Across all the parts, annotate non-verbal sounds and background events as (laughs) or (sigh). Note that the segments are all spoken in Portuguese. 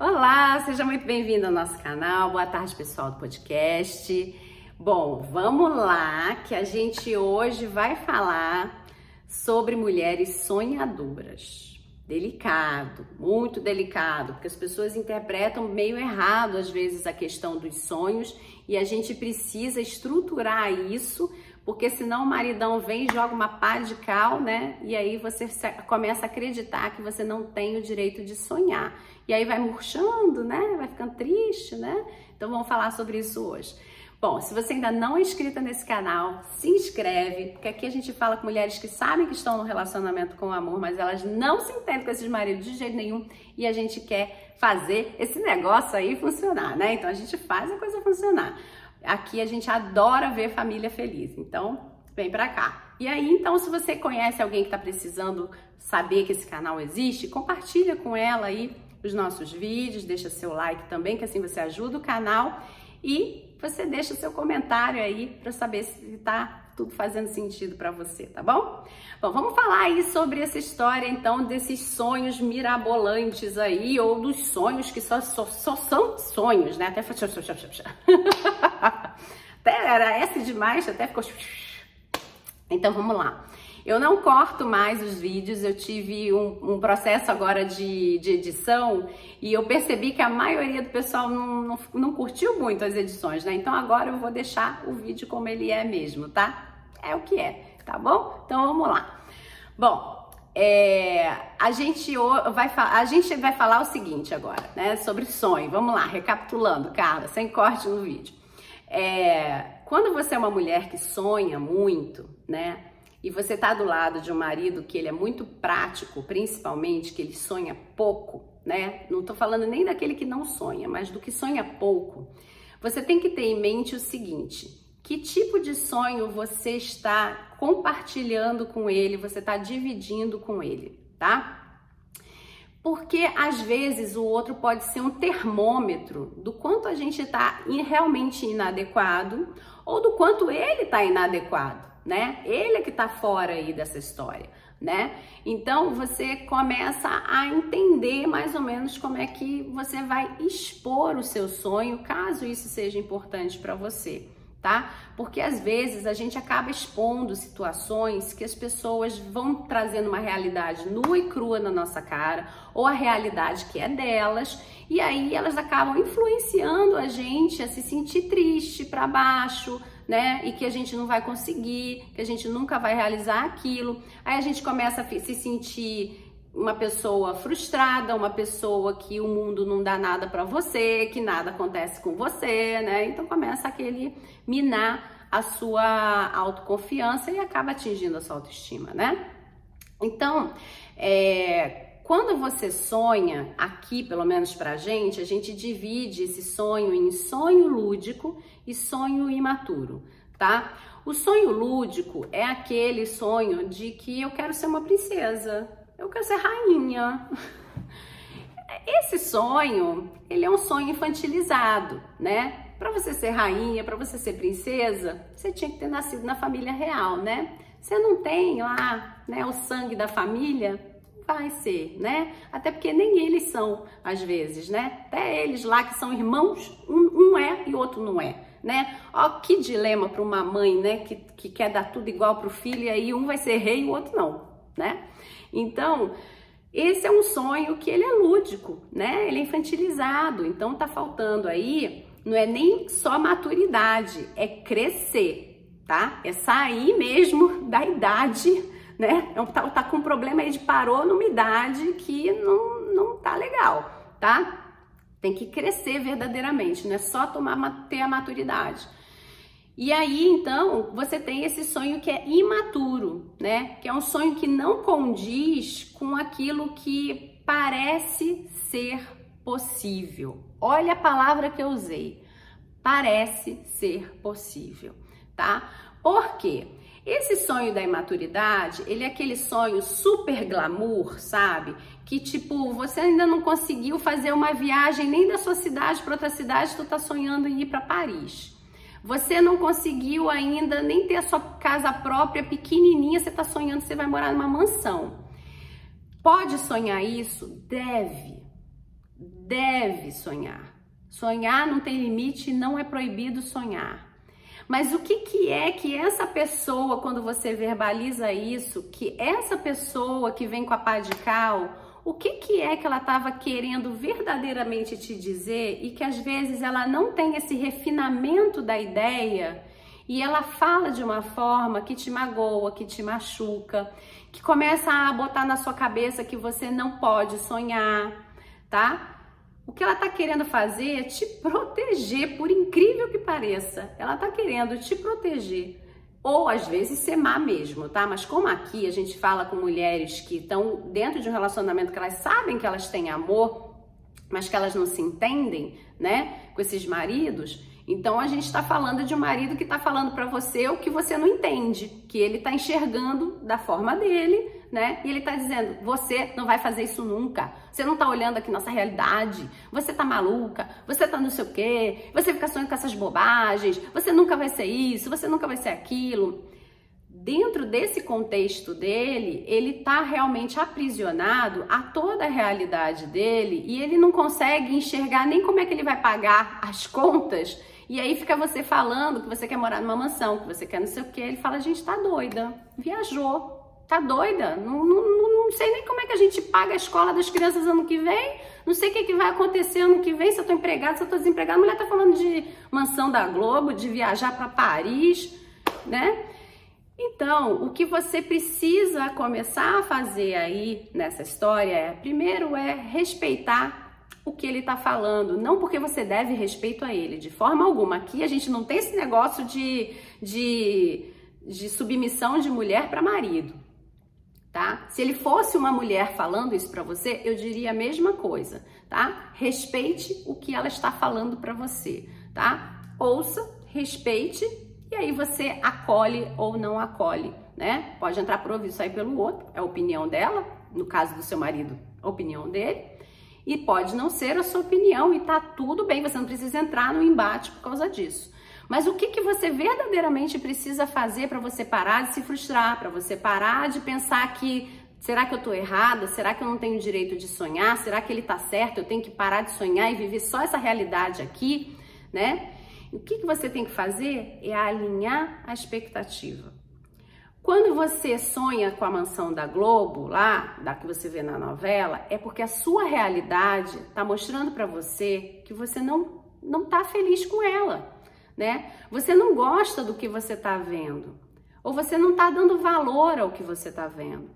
Olá, seja muito bem-vindo ao nosso canal. Boa tarde, pessoal do podcast. Bom, vamos lá que a gente hoje vai falar sobre mulheres sonhadoras. Delicado, muito delicado, porque as pessoas interpretam meio errado às vezes a questão dos sonhos e a gente precisa estruturar isso porque senão o maridão vem e joga uma pá de cal, né? E aí você começa a acreditar que você não tem o direito de sonhar. E aí vai murchando, né? Vai ficando triste, né? Então vamos falar sobre isso hoje. Bom, se você ainda não é inscrita nesse canal, se inscreve, porque aqui a gente fala com mulheres que sabem que estão no relacionamento com o amor, mas elas não se entendem com esses maridos de jeito nenhum e a gente quer fazer esse negócio aí funcionar, né? Então a gente faz a coisa funcionar. Aqui a gente adora ver família feliz, então vem pra cá. E aí, então, se você conhece alguém que está precisando saber que esse canal existe, compartilha com ela aí os nossos vídeos, deixa seu like também, que assim você ajuda o canal e você deixa seu comentário aí para saber se está tudo fazendo sentido para você, tá bom? Bom, vamos falar aí sobre essa história então desses sonhos mirabolantes aí ou dos sonhos que só, só, só são sonhos, né? Até (laughs) até era S demais, até ficou Então vamos lá. Eu não corto mais os vídeos, eu tive um, um processo agora de, de, edição e eu percebi que a maioria do pessoal não, não, não curtiu muito as edições, né? Então agora eu vou deixar o vídeo como ele é mesmo, tá? é o que é, tá bom? Então vamos lá. Bom, é, a, gente vai, a gente vai falar o seguinte agora, né? Sobre sonho. Vamos lá, recapitulando, Carla, sem corte no vídeo. É, quando você é uma mulher que sonha muito, né? E você tá do lado de um marido que ele é muito prático, principalmente, que ele sonha pouco, né? Não tô falando nem daquele que não sonha, mas do que sonha pouco. Você tem que ter em mente o seguinte: que tipo de sonho você está compartilhando com ele, você está dividindo com ele, tá? Porque às vezes o outro pode ser um termômetro do quanto a gente está realmente inadequado ou do quanto ele está inadequado, né? Ele é que está fora aí dessa história, né? Então você começa a entender mais ou menos como é que você vai expor o seu sonho, caso isso seja importante para você tá? Porque às vezes a gente acaba expondo situações que as pessoas vão trazendo uma realidade nua e crua na nossa cara, ou a realidade que é delas, e aí elas acabam influenciando a gente a se sentir triste, para baixo, né? E que a gente não vai conseguir, que a gente nunca vai realizar aquilo. Aí a gente começa a se sentir uma pessoa frustrada, uma pessoa que o mundo não dá nada para você, que nada acontece com você, né? Então começa aquele minar a sua autoconfiança e acaba atingindo a sua autoestima, né? Então, é, quando você sonha, aqui pelo menos pra gente, a gente divide esse sonho em sonho lúdico e sonho imaturo, tá? O sonho lúdico é aquele sonho de que eu quero ser uma princesa, eu quero ser rainha. (laughs) Esse sonho, ele é um sonho infantilizado, né? Para você ser rainha, para você ser princesa, você tinha que ter nascido na família real, né? Você não tem lá, né, o sangue da família, vai ser, né? Até porque nem eles são, às vezes, né? Até eles lá que são irmãos, um, um é e o outro não é, né? Ó, que dilema para uma mãe, né? Que, que quer dar tudo igual para o filho e aí um vai ser rei e o outro não, né? Então, esse é um sonho que ele é lúdico, né? Ele é infantilizado. Então tá faltando aí, não é nem só maturidade, é crescer, tá? É sair mesmo da idade, né? Então, tá, tá com um problema aí de parou numa idade que não, não tá legal, tá? Tem que crescer verdadeiramente, não é só tomar, ter a maturidade. E aí, então, você tem esse sonho que é imaturo, né? Que é um sonho que não condiz com aquilo que parece ser possível. Olha a palavra que eu usei. Parece ser possível, tá? Por quê? Esse sonho da imaturidade, ele é aquele sonho super glamour, sabe? Que tipo, você ainda não conseguiu fazer uma viagem nem da sua cidade para outra cidade, tu tá sonhando em ir para Paris. Você não conseguiu ainda nem ter a sua casa própria pequenininha, você está sonhando que você vai morar numa mansão. Pode sonhar isso? Deve. deve sonhar. Sonhar não tem limite, não é proibido sonhar. Mas o que, que é que essa pessoa, quando você verbaliza isso, que essa pessoa que vem com a pá de cal, o que, que é que ela estava querendo verdadeiramente te dizer e que às vezes ela não tem esse refinamento da ideia e ela fala de uma forma que te magoa, que te machuca, que começa a botar na sua cabeça que você não pode sonhar, tá? O que ela está querendo fazer é te proteger, por incrível que pareça. Ela está querendo te proteger. Ou às vezes ser má mesmo, tá? Mas como aqui a gente fala com mulheres que estão dentro de um relacionamento que elas sabem que elas têm amor, mas que elas não se entendem, né? Com esses maridos, então a gente está falando de um marido que está falando para você o que você não entende, que ele está enxergando da forma dele, né? E ele está dizendo: você não vai fazer isso nunca. Você não está olhando aqui nossa realidade. Você tá maluca. Você tá não sei o quê. Você fica sonhando com essas bobagens. Você nunca vai ser isso. Você nunca vai ser aquilo. Dentro desse contexto dele, ele está realmente aprisionado a toda a realidade dele e ele não consegue enxergar nem como é que ele vai pagar as contas e aí fica você falando que você quer morar numa mansão, que você quer não sei o que. Ele fala, a gente tá doida, viajou, tá doida, não, não, não sei nem como é que a gente paga a escola das crianças ano que vem, não sei o que, que vai acontecer ano que vem, se eu tô empregada, se eu tô desempregada. A mulher tá falando de mansão da Globo, de viajar para Paris, né? Então, o que você precisa começar a fazer aí nessa história é, primeiro é respeitar o que ele está falando, não porque você deve respeito a ele, de forma alguma. Aqui a gente não tem esse negócio de, de, de submissão de mulher para marido, tá? Se ele fosse uma mulher falando isso para você, eu diria a mesma coisa, tá? Respeite o que ela está falando para você, tá? Ouça, respeite e aí você acolhe ou não acolhe, né? Pode entrar por ouvir sair pelo outro, é a opinião dela, no caso do seu marido, a opinião dele e pode não ser a sua opinião e tá tudo bem, você não precisa entrar no embate por causa disso. Mas o que, que você verdadeiramente precisa fazer para você parar de se frustrar, para você parar de pensar que será que eu tô errada? Será que eu não tenho direito de sonhar? Será que ele tá certo? Eu tenho que parar de sonhar e viver só essa realidade aqui, né? O que, que você tem que fazer é alinhar a expectativa. Quando você sonha com a mansão da Globo, lá, da que você vê na novela, é porque a sua realidade está mostrando para você que você não não está feliz com ela, né? Você não gosta do que você está vendo, ou você não está dando valor ao que você está vendo.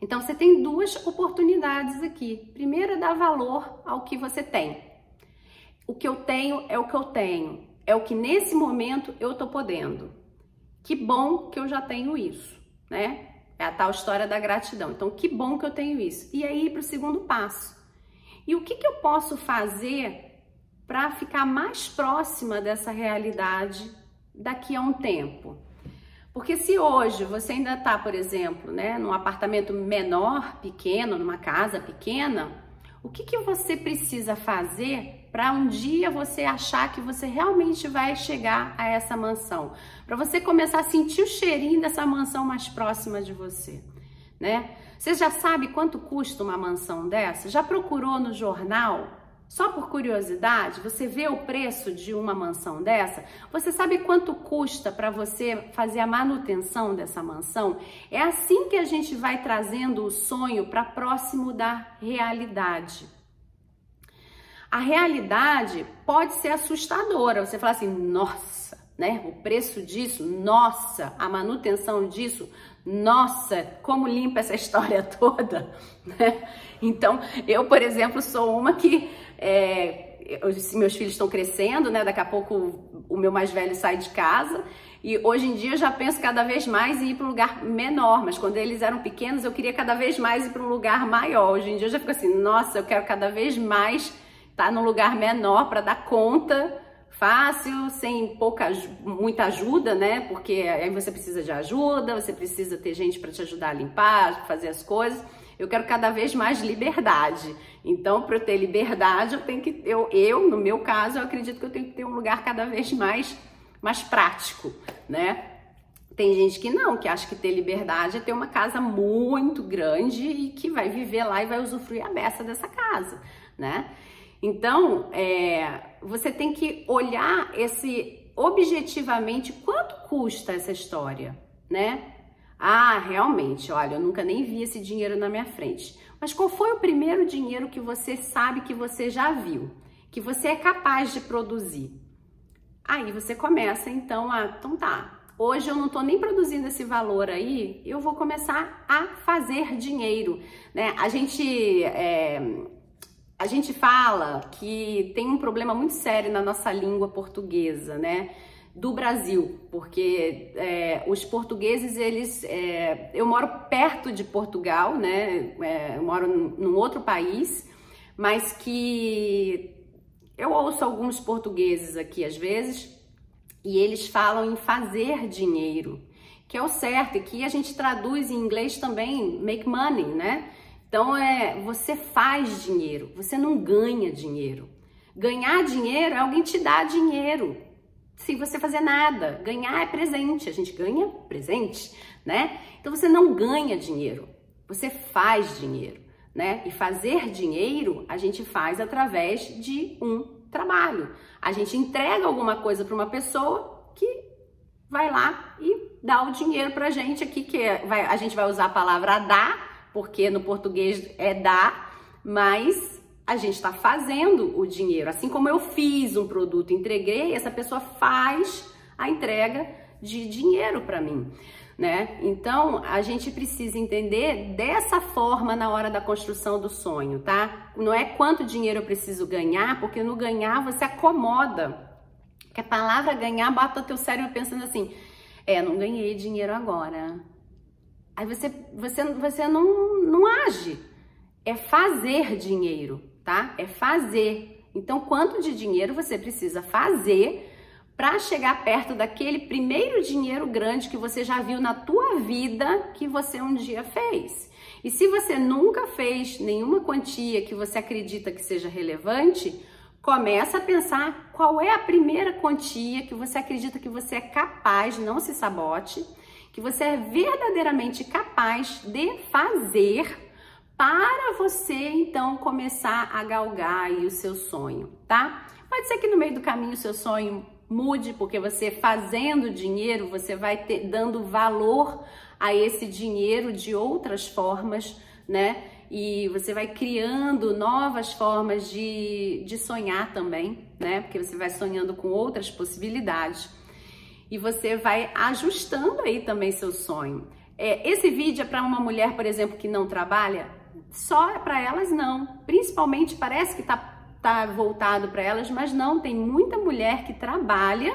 Então você tem duas oportunidades aqui. Primeiro é dar valor ao que você tem. O que eu tenho é o que eu tenho, é o que nesse momento eu estou podendo. Que bom que eu já tenho isso, né? É a tal história da gratidão. Então, que bom que eu tenho isso. E aí, para o segundo passo. E o que, que eu posso fazer para ficar mais próxima dessa realidade daqui a um tempo? Porque se hoje você ainda está, por exemplo, né, num apartamento menor, pequeno, numa casa pequena, o que, que você precisa fazer para um dia você achar que você realmente vai chegar a essa mansão, para você começar a sentir o cheirinho dessa mansão mais próxima de você, né? Você já sabe quanto custa uma mansão dessa? Já procurou no jornal? Só por curiosidade, você vê o preço de uma mansão dessa? Você sabe quanto custa para você fazer a manutenção dessa mansão? É assim que a gente vai trazendo o sonho para próximo da realidade a realidade pode ser assustadora. Você fala assim, nossa, né? O preço disso, nossa, a manutenção disso, nossa, como limpa essa história (laughs) toda, né? Então, eu, por exemplo, sou uma que é, eu, meus filhos estão crescendo, né? Daqui a pouco o meu mais velho sai de casa. E hoje em dia eu já penso cada vez mais em ir para um lugar menor, mas quando eles eram pequenos eu queria cada vez mais ir para um lugar maior. Hoje em dia eu já fico assim, nossa, eu quero cada vez mais tá num lugar menor para dar conta fácil, sem pouca muita ajuda, né? Porque aí você precisa de ajuda, você precisa ter gente para te ajudar a limpar, fazer as coisas. Eu quero cada vez mais liberdade. Então, para eu ter liberdade, eu tenho que eu, eu, no meu caso, eu acredito que eu tenho que ter um lugar cada vez mais mais prático, né? Tem gente que não, que acha que ter liberdade é ter uma casa muito grande e que vai viver lá e vai usufruir a beça dessa casa. né? Então, é, você tem que olhar esse objetivamente quanto custa essa história, né? Ah, realmente, olha, eu nunca nem vi esse dinheiro na minha frente. Mas qual foi o primeiro dinheiro que você sabe que você já viu, que você é capaz de produzir? Aí você começa então a, então tá, hoje eu não estou nem produzindo esse valor aí, eu vou começar a fazer dinheiro, né? A gente é, a gente fala que tem um problema muito sério na nossa língua portuguesa, né? Do Brasil, porque é, os portugueses, eles. É, eu moro perto de Portugal, né? É, eu moro num outro país, mas que eu ouço alguns portugueses aqui às vezes e eles falam em fazer dinheiro, que é o certo, e que a gente traduz em inglês também make money, né? Então é você faz dinheiro, você não ganha dinheiro. Ganhar dinheiro é alguém te dar dinheiro. Sem você fazer nada. Ganhar é presente. A gente ganha presente, né? Então você não ganha dinheiro. Você faz dinheiro, né? E fazer dinheiro a gente faz através de um trabalho. A gente entrega alguma coisa para uma pessoa que vai lá e dá o dinheiro pra gente aqui, que é, vai, a gente vai usar a palavra dar porque no português é dar, mas a gente está fazendo o dinheiro. Assim como eu fiz um produto, entreguei, essa pessoa faz a entrega de dinheiro para mim. Né? Então a gente precisa entender dessa forma na hora da construção do sonho, tá? Não é quanto dinheiro eu preciso ganhar, porque no ganhar você acomoda. Que a palavra ganhar bota o teu cérebro pensando assim: é, não ganhei dinheiro agora. Aí você, você, você não, não age. É fazer dinheiro, tá? É fazer. Então, quanto de dinheiro você precisa fazer para chegar perto daquele primeiro dinheiro grande que você já viu na tua vida que você um dia fez? E se você nunca fez nenhuma quantia que você acredita que seja relevante, começa a pensar qual é a primeira quantia que você acredita que você é capaz, não se sabote que você é verdadeiramente capaz de fazer para você então começar a galgar aí o seu sonho, tá? Pode ser que no meio do caminho o seu sonho mude, porque você fazendo dinheiro, você vai ter dando valor a esse dinheiro de outras formas, né? E você vai criando novas formas de, de sonhar também, né? Porque você vai sonhando com outras possibilidades e você vai ajustando aí também seu sonho. É, esse vídeo é para uma mulher, por exemplo, que não trabalha? Só para elas não. Principalmente parece que está tá voltado para elas, mas não, tem muita mulher que trabalha,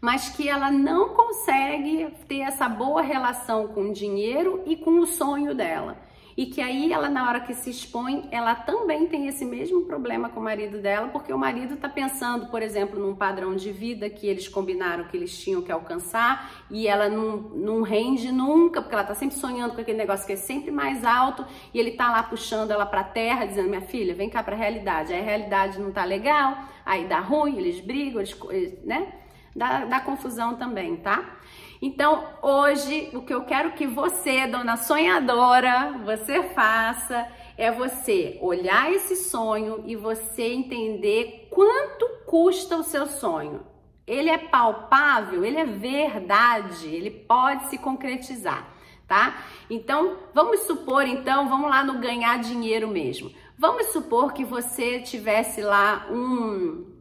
mas que ela não consegue ter essa boa relação com o dinheiro e com o sonho dela e que aí ela na hora que se expõe, ela também tem esse mesmo problema com o marido dela, porque o marido está pensando, por exemplo, num padrão de vida que eles combinaram que eles tinham que alcançar e ela não, não rende nunca, porque ela está sempre sonhando com aquele negócio que é sempre mais alto e ele está lá puxando ela para terra, dizendo: "Minha filha, vem cá para a realidade". Aí a realidade não tá legal, aí dá ruim, eles brigam, eles, né? Dá, dá confusão também, tá? Então, hoje, o que eu quero que você, dona sonhadora, você faça é você olhar esse sonho e você entender quanto custa o seu sonho. Ele é palpável, ele é verdade, ele pode se concretizar, tá? Então, vamos supor, então, vamos lá no ganhar dinheiro mesmo. Vamos supor que você tivesse lá um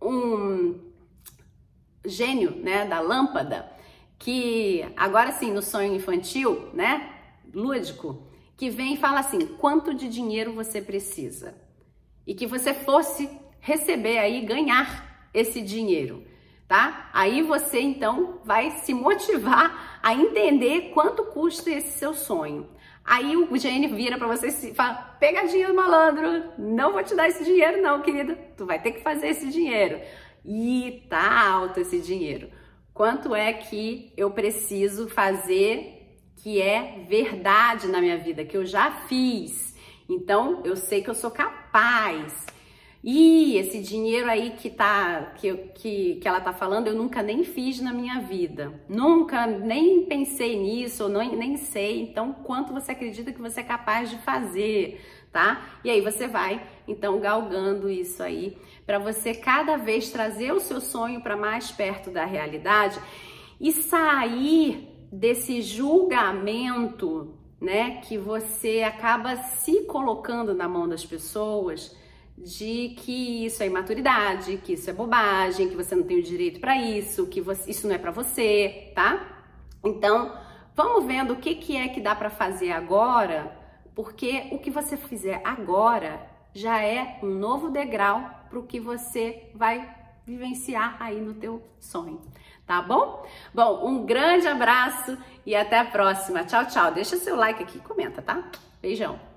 um gênio, né, da lâmpada, que agora sim, no sonho infantil, né, lúdico, que vem e fala assim: quanto de dinheiro você precisa? E que você fosse receber aí, ganhar esse dinheiro, tá? Aí você então vai se motivar a entender quanto custa esse seu sonho. Aí o gênio vira para você e fala: pegadinha do malandro, não vou te dar esse dinheiro, não, querida. Tu vai ter que fazer esse dinheiro. E tá alto esse dinheiro. Quanto é que eu preciso fazer que é verdade na minha vida, que eu já fiz. Então, eu sei que eu sou capaz. E esse dinheiro aí que tá que, que, que ela tá falando, eu nunca nem fiz na minha vida. Nunca nem pensei nisso, nem, nem sei. Então, quanto você acredita que você é capaz de fazer? Tá? E aí você vai então galgando isso aí para você cada vez trazer o seu sonho para mais perto da realidade e sair desse julgamento, né, que você acaba se colocando na mão das pessoas de que isso é imaturidade, que isso é bobagem, que você não tem o direito para isso, que você, isso não é para você, tá? Então, vamos vendo o que, que é que dá para fazer agora, porque o que você fizer agora já é um novo degrau para o que você vai vivenciar aí no teu sonho, tá bom? Bom, um grande abraço e até a próxima. Tchau, tchau. Deixa seu like aqui, comenta, tá? Beijão.